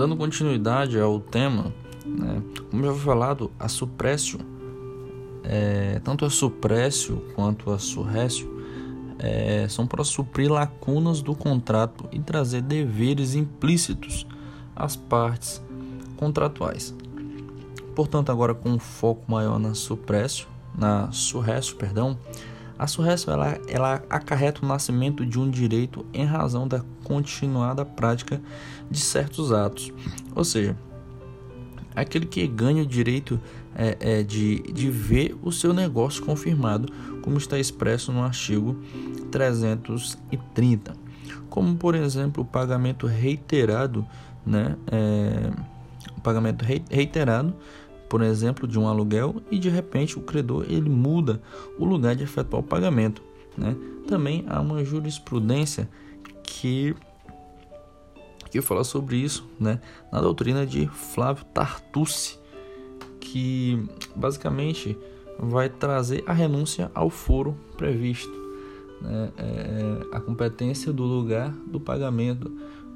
dando continuidade ao tema, né, como já foi falado, a suprécio, é, tanto a suprécio quanto a surrécio, é, são para suprir lacunas do contrato e trazer deveres implícitos às partes contratuais. Portanto, agora com um foco maior na suprécio, na surrécio, perdão, a surrécio ela, ela acarreta o nascimento de um direito em razão da continuada prática de certos atos. Ou seja, aquele que ganha o direito é, é, de, de ver o seu negócio confirmado, como está expresso no artigo 330. Como, por exemplo, o pagamento reiterado, né? É, o pagamento reiterado por exemplo, de um aluguel e de repente o credor ele muda o lugar de efetuar o pagamento. Né? Também há uma jurisprudência que que fala sobre isso, né, na doutrina de Flávio Tartucci, que basicamente vai trazer a renúncia ao foro previsto, né, é, é a competência do lugar do pagamento.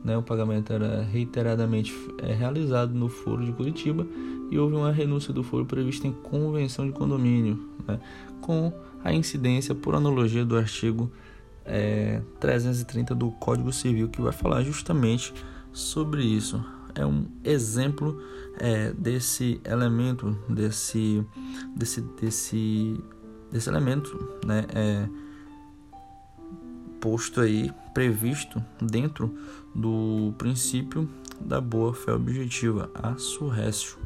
Né, o pagamento era reiteradamente é, realizado no foro de Curitiba e houve uma renúncia do foro prevista em convenção de condomínio, né, com a incidência por analogia do artigo é, 330 do Código Civil, que vai falar justamente sobre isso. É um exemplo é, desse elemento, desse, desse, desse, desse elemento, né, é, posto aí, previsto dentro do princípio da boa fé objetiva, a surrécio.